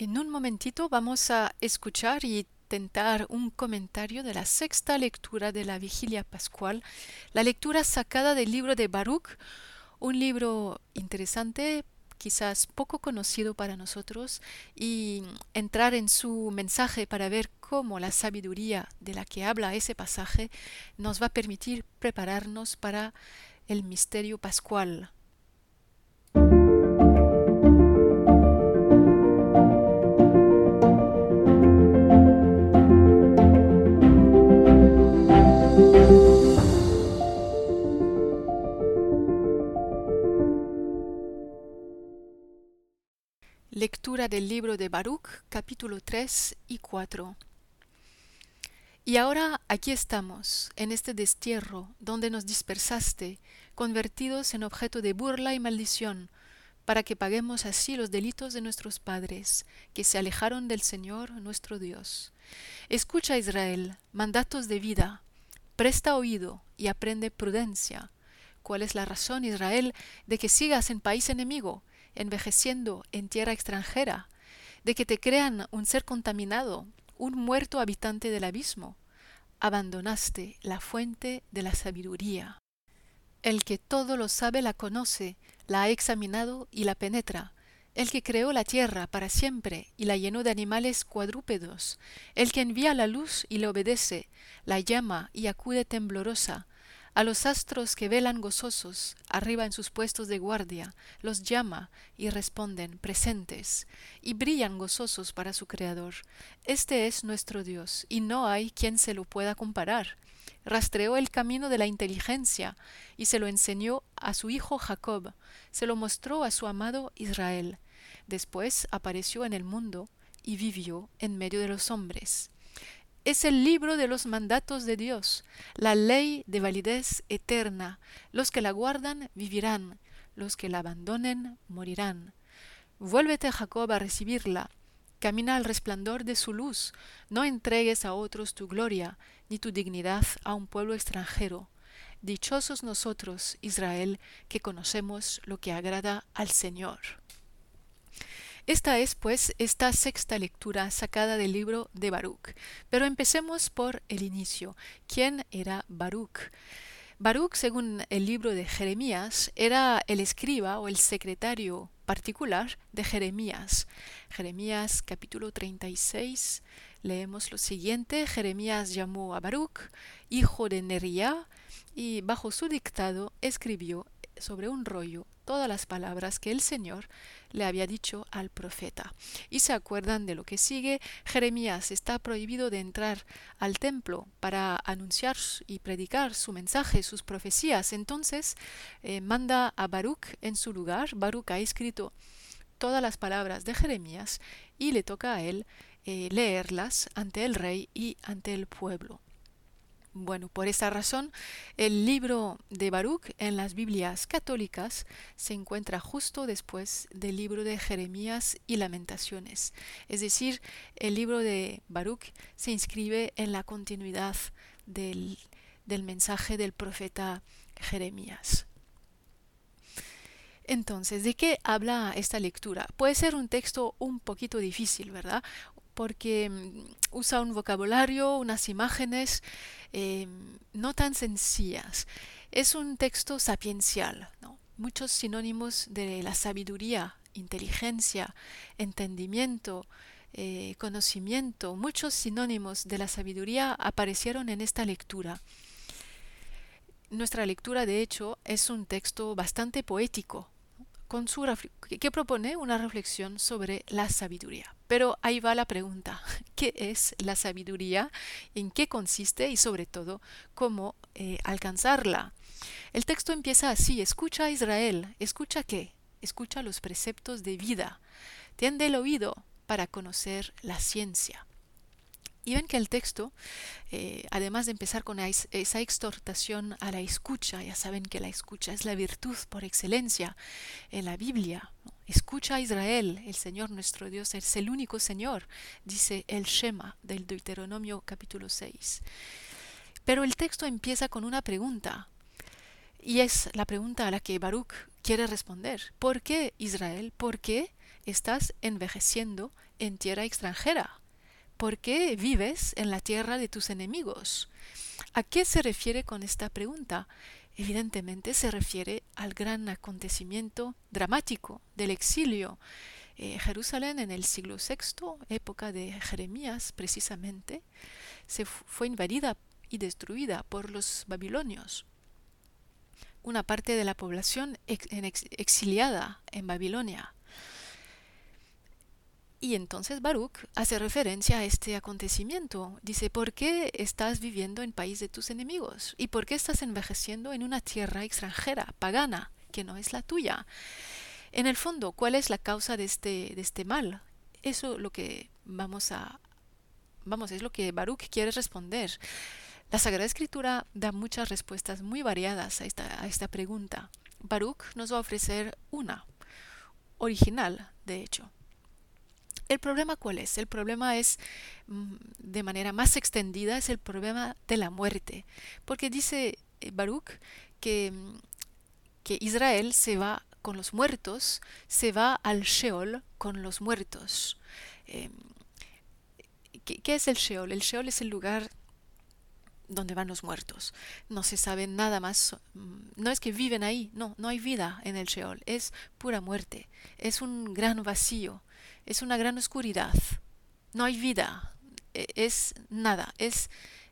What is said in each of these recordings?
En un momentito vamos a escuchar y tentar un comentario de la sexta lectura de la vigilia pascual, la lectura sacada del libro de Baruch, un libro interesante, quizás poco conocido para nosotros, y entrar en su mensaje para ver cómo la sabiduría de la que habla ese pasaje nos va a permitir prepararnos para el misterio pascual. Lectura del libro de Baruch, capítulo 3 y 4. Y ahora aquí estamos, en este destierro, donde nos dispersaste, convertidos en objeto de burla y maldición, para que paguemos así los delitos de nuestros padres, que se alejaron del Señor nuestro Dios. Escucha, Israel, mandatos de vida, presta oído y aprende prudencia. ¿Cuál es la razón, Israel, de que sigas en país enemigo? Envejeciendo en tierra extranjera, de que te crean un ser contaminado, un muerto habitante del abismo. Abandonaste la fuente de la sabiduría. El que todo lo sabe la conoce, la ha examinado y la penetra. El que creó la tierra para siempre y la llenó de animales cuadrúpedos, el que envía la luz y le obedece, la llama y acude temblorosa, a los astros que velan gozosos arriba en sus puestos de guardia, los llama y responden presentes, y brillan gozosos para su Creador. Este es nuestro Dios, y no hay quien se lo pueda comparar. Rastreó el camino de la inteligencia y se lo enseñó a su hijo Jacob, se lo mostró a su amado Israel. Después apareció en el mundo y vivió en medio de los hombres es el libro de los mandatos de Dios, la ley de validez eterna. Los que la guardan vivirán, los que la abandonen morirán. Vuélvete, Jacob, a recibirla. Camina al resplandor de su luz. No entregues a otros tu gloria, ni tu dignidad a un pueblo extranjero. Dichosos nosotros, Israel, que conocemos lo que agrada al Señor. Esta es, pues, esta sexta lectura sacada del libro de Baruch. Pero empecemos por el inicio. ¿Quién era Baruch? Baruch, según el libro de Jeremías, era el escriba o el secretario particular de Jeremías. Jeremías capítulo 36, leemos lo siguiente. Jeremías llamó a Baruch, hijo de Nería, y bajo su dictado escribió sobre un rollo todas las palabras que el Señor le había dicho al profeta. Y se acuerdan de lo que sigue, Jeremías está prohibido de entrar al templo para anunciar y predicar su mensaje, sus profecías. Entonces eh, manda a Baruch en su lugar. Baruch ha escrito todas las palabras de Jeremías y le toca a él eh, leerlas ante el rey y ante el pueblo. Bueno, por esa razón, el libro de Baruch en las Biblias católicas se encuentra justo después del libro de Jeremías y Lamentaciones. Es decir, el libro de Baruch se inscribe en la continuidad del, del mensaje del profeta Jeremías. Entonces, ¿de qué habla esta lectura? Puede ser un texto un poquito difícil, ¿verdad? Porque mm, usa un vocabulario, unas imágenes Em, no tan sencillas. Es un texto sapiencial, muchos sinónimos de la sabiduría, inteligencia, entendimiento, eh, conocimiento, muchos sinónimos de la sabiduría aparecieron en esta lectura. Nuestra lectura, de hecho, es un texto bastante poético, con su que propone una reflexión sobre la sabiduría. Pero ahí va la pregunta, ¿qué es la sabiduría? ¿En qué consiste? Y sobre todo, ¿cómo eh, alcanzarla? El texto empieza así, escucha a Israel, ¿escucha qué? Escucha los preceptos de vida, tiende el oído para conocer la ciencia. Y ven que el texto, eh, además de empezar con esa exhortación a la escucha, ya saben que la escucha es la virtud por excelencia en la Biblia. Escucha a Israel, el Señor nuestro Dios es el único Señor, dice el Shema del Deuteronomio capítulo 6. Pero el texto empieza con una pregunta, y es la pregunta a la que Baruch quiere responder. ¿Por qué Israel? ¿Por qué estás envejeciendo en tierra extranjera? ¿Por qué vives en la tierra de tus enemigos? ¿A qué se refiere con esta pregunta? Evidentemente se refiere al gran acontecimiento dramático del exilio. Eh, Jerusalén en el siglo VI, época de Jeremías precisamente, se fue invadida y destruida por los babilonios. Una parte de la población exiliada en Babilonia. Y entonces Baruch hace referencia a este acontecimiento. Dice, ¿por qué estás viviendo en país de tus enemigos? ¿Y por qué estás envejeciendo en una tierra extranjera, pagana, que no es la tuya? En el fondo, ¿cuál es la causa de este, de este mal? Eso lo que vamos a... Vamos, es lo que Baruch quiere responder. La Sagrada Escritura da muchas respuestas muy variadas a esta, a esta pregunta. Baruch nos va a ofrecer una, original, de hecho. ¿El problema cuál es? El problema es, mm, de manera más extendida, es el problema de la muerte. Porque dice eh, Baruch que, mm, que Israel se va con los muertos, se va al Sheol con los muertos. Em, ¿qué, ¿Qué es el Sheol? El Sheol es el lugar donde van los muertos. No se sabe nada más. Mm, no es que viven ahí, no, no hay vida en el Sheol, es pura muerte, es un gran vacío es una gran oscuridad. No hay vida, e, es nada, es,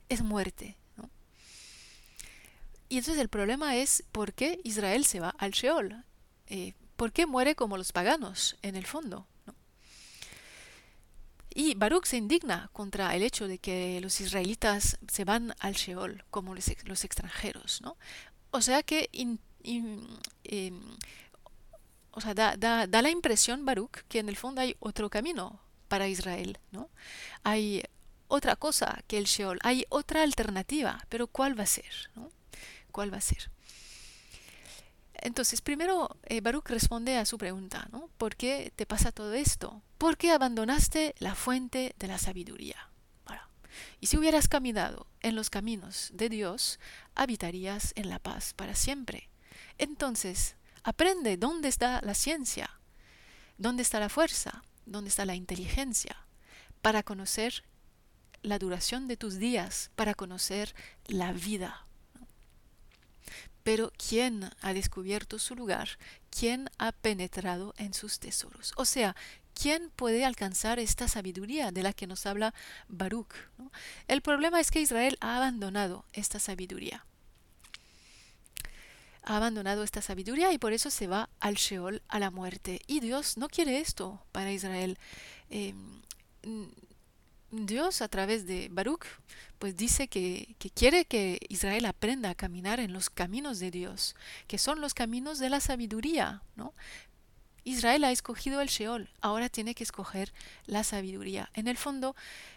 es muerte. Y entonces el problema es por qué Israel se va al Sheol. Eh, ¿Por qué muere como los paganos, en el fondo? Y Baruch se indigna contra el hecho de que los israelitas se van al Sheol como los, extranjeros. ¿no? O sea que em, o sea, da, da, da la impresión, Baruch, que en el fondo hay otro camino para Israel, ¿no? Hay otra cosa que el Sheol, hay otra alternativa, pero ¿cuál va a ser? ¿no? ¿Cuál va a ser? Entonces, primero eh, Baruch responde a su pregunta, ¿no? ¿Por qué te pasa todo esto? ¿Por qué abandonaste la fuente de la sabiduría? y si hubieras caminado en los caminos de Dios, habitarías en la paz para siempre. Entonces, Aprende dónde está la ciencia, dónde está la fuerza, dónde está la inteligencia, para conocer la duración de tus días, para conocer la vida. Pero ¿quién ha descubierto su lugar? ¿Quién ha penetrado en sus tesoros? O sea, ¿quién puede alcanzar esta sabiduría de la que nos habla Baruch? El problema es que Israel ha abandonado esta sabiduría ha abandonado esta sabiduría y por eso se va al Sheol, a la muerte. Y Dios no quiere esto para Israel. Em, Dios a través de Baruch pues dice que, que, quiere que Israel aprenda a caminar en los caminos de Dios, que son los caminos de la sabiduría, ¿no? Israel ha escogido el Sheol, ahora tiene que escoger la sabiduría. En el fondo,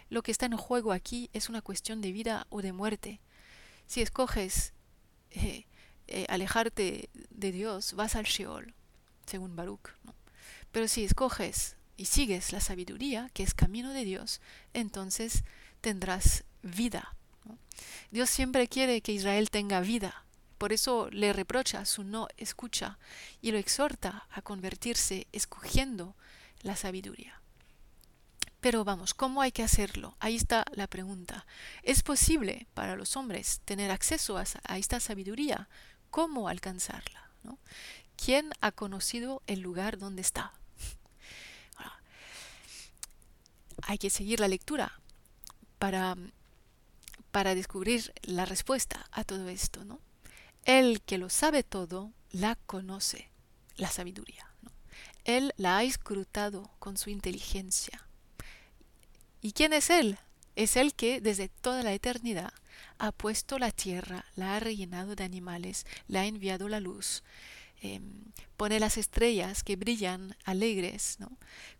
lo que está en juego aquí es una cuestión de vida o de muerte. Si escoges eh, eh, alejarte de Dios, vas al Sheol, según Baruch. Pero si escoges y sigues la sabiduría, que es camino de Dios, entonces tendrás vida. Dios siempre quiere que Israel tenga vida. Por eso le reprocha su no escucha y lo exhorta a convertirse escogiendo la sabiduría. Pero vamos, ¿cómo hay que hacerlo? Ahí está la pregunta. ¿Es posible para los hombres tener acceso a, esta sabiduría? Cómo alcanzarla. ¿no? ¿Quién ha conocido el lugar donde está? hay que seguir la lectura para, para descubrir la respuesta a todo esto. ¿no? El que lo sabe todo, la conoce, la sabiduría. Él la ha escrutado con su inteligencia. ¿Y quién es Él? Es el que desde toda la eternidad ha puesto la tierra, la ha rellenado de animales, le ha enviado la luz, em, pone las estrellas que brillan alegres.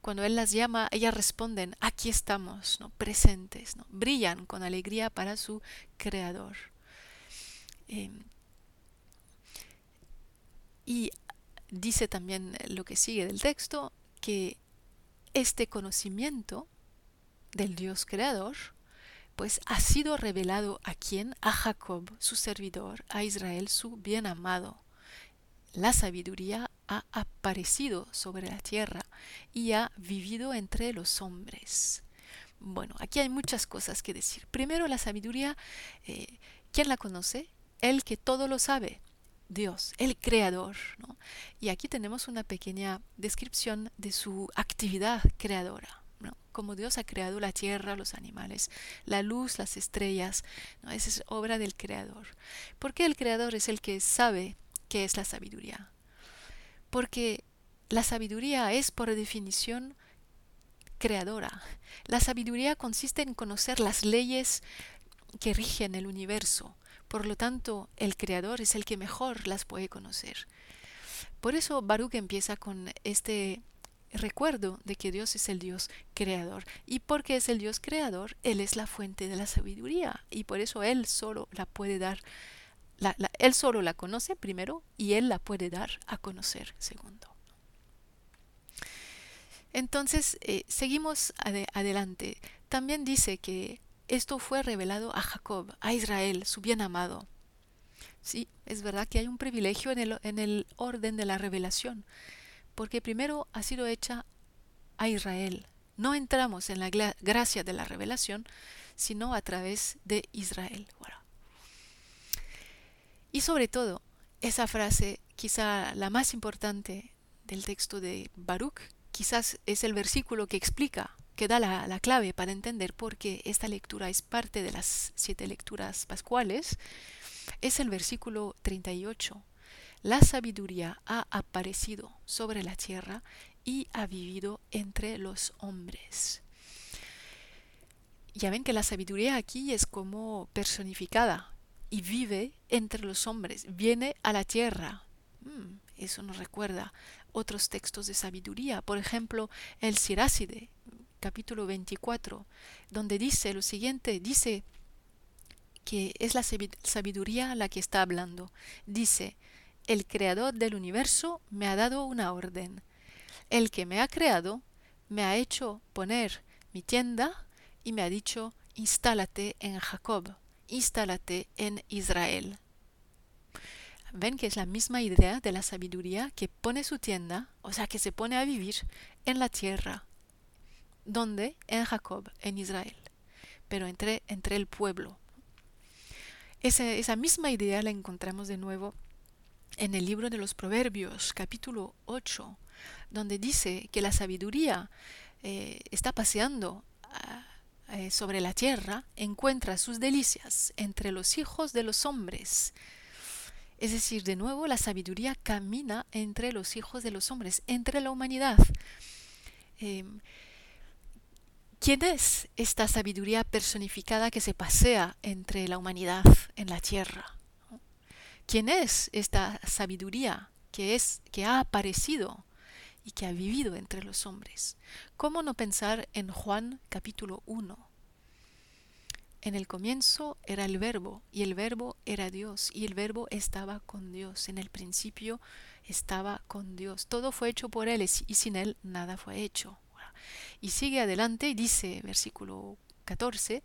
Cuando Él las llama, ellas responden, aquí estamos, ¿no? presentes, brillan con alegría para su Creador. Em, y dice también lo que sigue del texto, que este conocimiento del Dios Creador pues ha sido revelado a quien? A Jacob, su servidor, a Israel, su bien amado. La sabiduría ha aparecido sobre la tierra y ha vivido entre los hombres. Bueno, aquí hay muchas cosas que decir. Primero, la sabiduría, eh, ¿quién la conoce? El que todo lo sabe, Dios, el creador. Y aquí tenemos una pequeña descripción de su actividad creadora. Como Dios ha creado la tierra, los animales, la luz, las estrellas. ¿no? Esa es obra del creador. ¿Por qué el creador es el que sabe qué es la sabiduría? Porque la sabiduría es por definición creadora. La sabiduría consiste en conocer las leyes que rigen el universo. Por lo tanto, el creador es el que mejor las puede conocer. Por eso Baruch empieza con este recuerdo de que Dios es el Dios creador. Y porque es el Dios creador, Él es la fuente de la sabiduría. Y por eso Él solo la puede dar, Él solo la conoce primero y Él la puede dar a conocer segundo. Entonces, eh, seguimos adelante. También dice que esto fue revelado a Jacob, a Israel, su bien amado. Sí, es verdad que hay un privilegio en el, en el orden de la revelación, porque primero ha sido hecha a Israel. No entramos en la gracia de la revelación, sino a través de Israel. Y sobre todo, esa frase, quizá la más importante del texto de Baruch, quizás es el versículo que explica, que da la, clave para entender por qué esta lectura es parte de las siete lecturas pascuales, es el versículo 38. La sabiduría ha aparecido sobre la tierra y ha vivido entre los hombres. Ya ven que la sabiduría aquí es como personificada y vive entre los hombres, viene a la tierra. Mm, eso nos recuerda otros textos de sabiduría, por ejemplo, el Siráside, capítulo 24, donde dice lo siguiente, dice que es la sabiduría la que está hablando. Dice, el creador del universo me ha dado una orden. El que me ha creado me ha hecho poner mi tienda y me ha dicho, instálate en Jacob, instálate en Israel. Ven que es la misma idea de la sabiduría que pone su tienda, o sea, que se pone a vivir en la tierra. ¿Dónde? En Jacob, en Israel, pero entre, entre el pueblo. Esa, esa misma idea la encontramos de nuevo en el libro de los Proverbios, capítulo 8, donde dice que la sabiduría eh, está paseando ah, eh, sobre la tierra, encuentra sus delicias entre los hijos de los hombres es decir, de nuevo, la sabiduría camina entre los hijos de los hombres, entre la humanidad. Em, ¿Quién es esta sabiduría personificada que se pasea entre la humanidad en la tierra? ¿Quién es esta sabiduría que es que ha aparecido y que ha vivido entre los hombres? ¿Cómo no pensar en Juan capítulo 1? En el comienzo era el verbo y el verbo era Dios y el verbo estaba con Dios. En el principio estaba con Dios. Todo fue hecho por Él y sin Él nada fue hecho. Y sigue adelante y dice, versículo 14,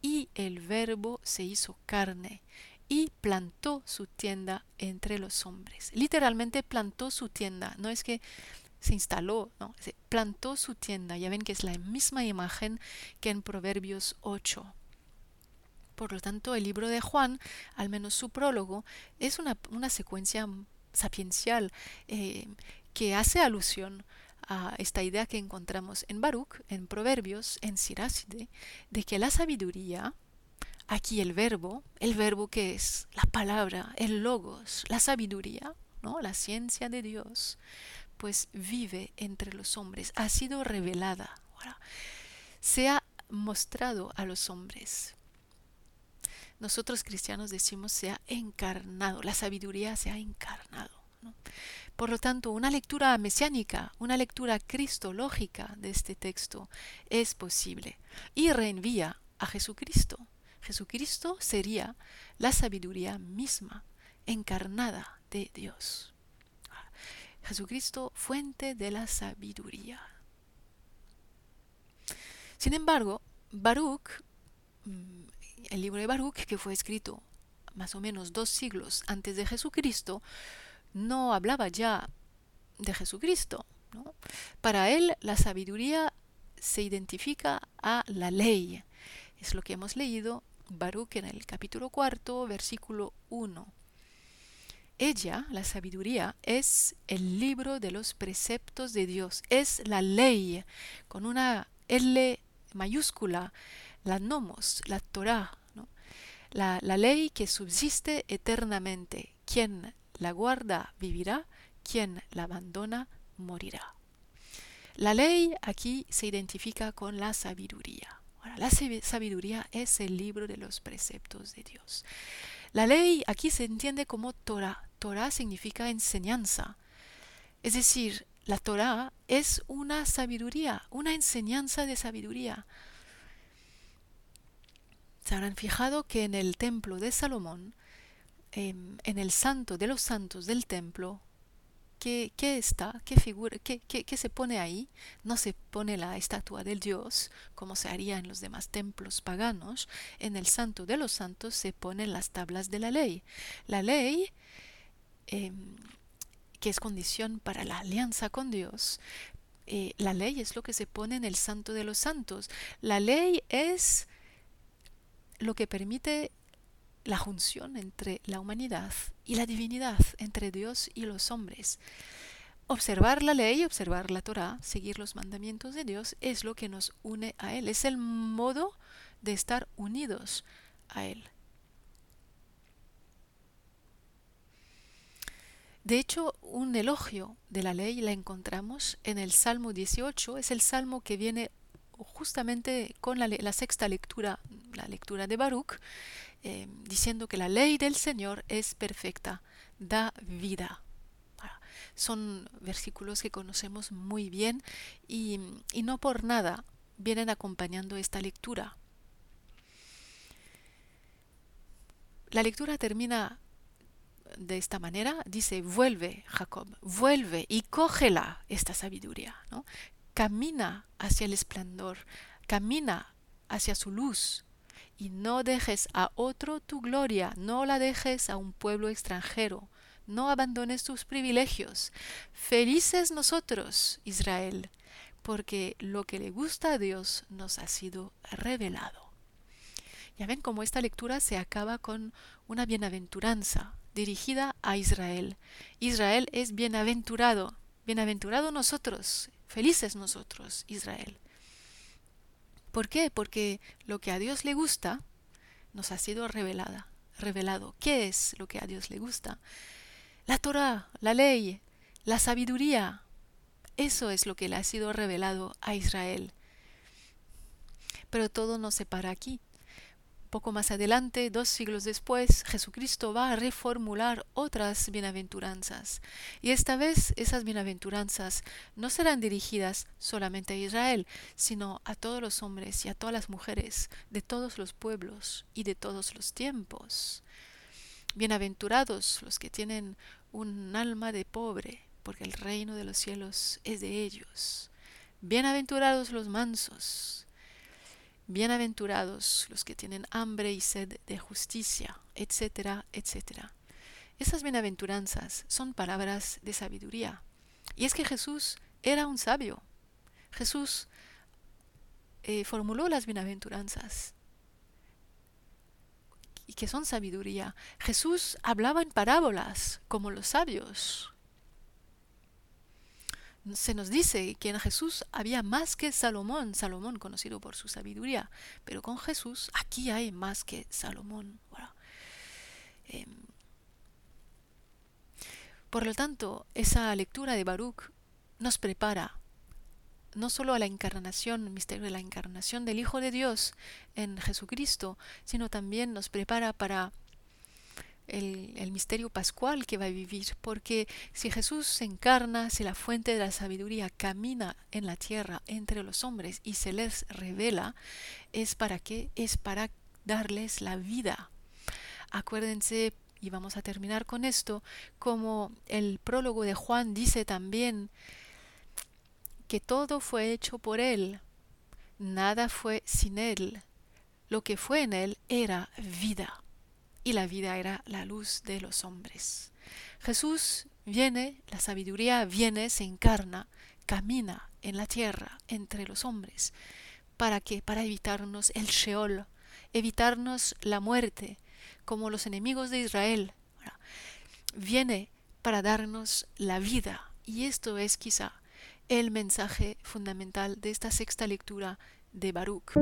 y el verbo se hizo carne y plantó su tienda entre los hombres. Literalmente plantó su tienda, no es que se instaló, no, plantó su tienda. Ya ven que es la misma imagen que en Proverbios 8. Por lo tanto, el libro de Juan, al menos su prólogo, es una, secuencia sapiencial eh, que hace alusión a esta idea que encontramos en Baruch, en Proverbios, en Siráside, de que la sabiduría, aquí el verbo, el verbo que es la palabra, el logos, la sabiduría, ¿no? la ciencia de Dios, pues vive entre los hombres, ha sido revelada, se ha mostrado a los hombres nosotros cristianos decimos se ha encarnado, la sabiduría se ha encarnado. Por lo tanto, una lectura mesiánica, una lectura cristológica de este texto es posible y reenvía a Jesucristo. Jesucristo sería la sabiduría misma, encarnada de Dios. Jesucristo, fuente de la sabiduría. Sin embargo, Baruch mm, el libro de Baruch, que fue escrito más o menos dos siglos antes de Jesucristo, no hablaba ya de Jesucristo. Para él la sabiduría se identifica a la ley. Es lo que hemos leído Baruch en el capítulo cuarto, versículo 1. Ella, la sabiduría, es el libro de los preceptos de Dios, es la ley, con una L mayúscula, la nomos, la Torah, la, la ley que subsiste eternamente. Quien la guarda vivirá, quien la abandona morirá. La ley aquí se identifica con la sabiduría. La sabiduría es el libro de los preceptos de Dios. La ley aquí se entiende como Torah. Torah significa enseñanza. Es decir, la Torah es una sabiduría, una enseñanza de sabiduría. Se habrán fijado que en el templo de Salomón, em, en el santo de los santos del templo, ¿qué, está? ¿Qué figura? Qué, qué, se pone ahí? No se pone la estatua del Dios, como se haría en los demás templos paganos. En el santo de los santos se ponen las tablas de la ley. La ley, em, que es condición para la alianza con Dios, eh, la ley es lo que se pone en el santo de los santos. La ley es lo que permite la junción entre la humanidad y la divinidad, entre Dios y los hombres. Observar la ley, observar la Torah, seguir los mandamientos de Dios es lo que nos une a Él, es el modo de estar unidos a Él. De hecho, un elogio de la ley la encontramos en el Salmo 18, es el salmo que viene justamente con la, sexta lectura, la lectura de Baruch, eh, diciendo que la ley del Señor es perfecta, da vida. Son versículos que conocemos muy bien y, y no por nada vienen acompañando esta lectura. La lectura termina de esta manera, dice, vuelve Jacob, vuelve y cógela esta sabiduría, ¿no? camina hacia el esplendor, camina hacia su luz, y no dejes a otro tu gloria, no la dejes a un pueblo extranjero, no abandones tus privilegios. Felices nosotros, Israel, porque lo que le gusta a Dios nos ha sido revelado. Ya ven cómo esta lectura se acaba con una bienaventuranza dirigida a Israel. Israel es bienaventurado, bienaventurado nosotros, felices nosotros, Israel. ¿Por qué? Porque lo que a Dios le gusta nos ha sido revelada, revelado. ¿Qué es lo que a Dios le gusta? La Torah, la ley, la sabiduría. Eso es lo que le ha sido revelado a Israel. Pero todo no se para aquí. Poco más adelante, dos siglos después, Jesucristo va a reformular otras bienaventuranzas. Y esta vez esas bienaventuranzas no serán dirigidas solamente a Israel, sino a todos los hombres y a todas las mujeres de todos los pueblos y de todos los tiempos. Bienaventurados los que tienen un alma de pobre, porque el reino de los cielos es de ellos. Bienaventurados los mansos, Bienaventurados los que tienen hambre y sed de justicia, etcétera, etcétera. Esas bienaventuranzas son palabras de sabiduría. Y es que Jesús era un sabio. Jesús eh, formuló las bienaventuranzas y que son sabiduría. Jesús hablaba en parábolas como los sabios se nos dice que en Jesús había más que Salomón, Salomón conocido por su sabiduría, pero con Jesús aquí hay más que Salomón. Em, por lo tanto, esa lectura de Baruch nos prepara no solo a la encarnación, misterio de la encarnación del Hijo de Dios en Jesucristo, sino también nos prepara para el, misterio pascual que va a vivir, porque si Jesús se encarna, si la fuente de la sabiduría camina en la tierra entre los hombres y se les revela, es para qué? Es para darles la vida. Acuérdense, y vamos a terminar con esto, como el prólogo de Juan dice también, que todo fue hecho por Él, nada fue sin Él, lo que fue en Él era vida y la vida era la luz de los hombres. Jesús Viene, la sabiduría viene, se encarna, camina en la tierra entre los hombres. ¿Para qué? Para evitarnos el Sheol, evitarnos la muerte, como los enemigos de Israel. Viene para darnos la vida. Y esto es quizá el mensaje fundamental de esta sexta lectura de Baruch.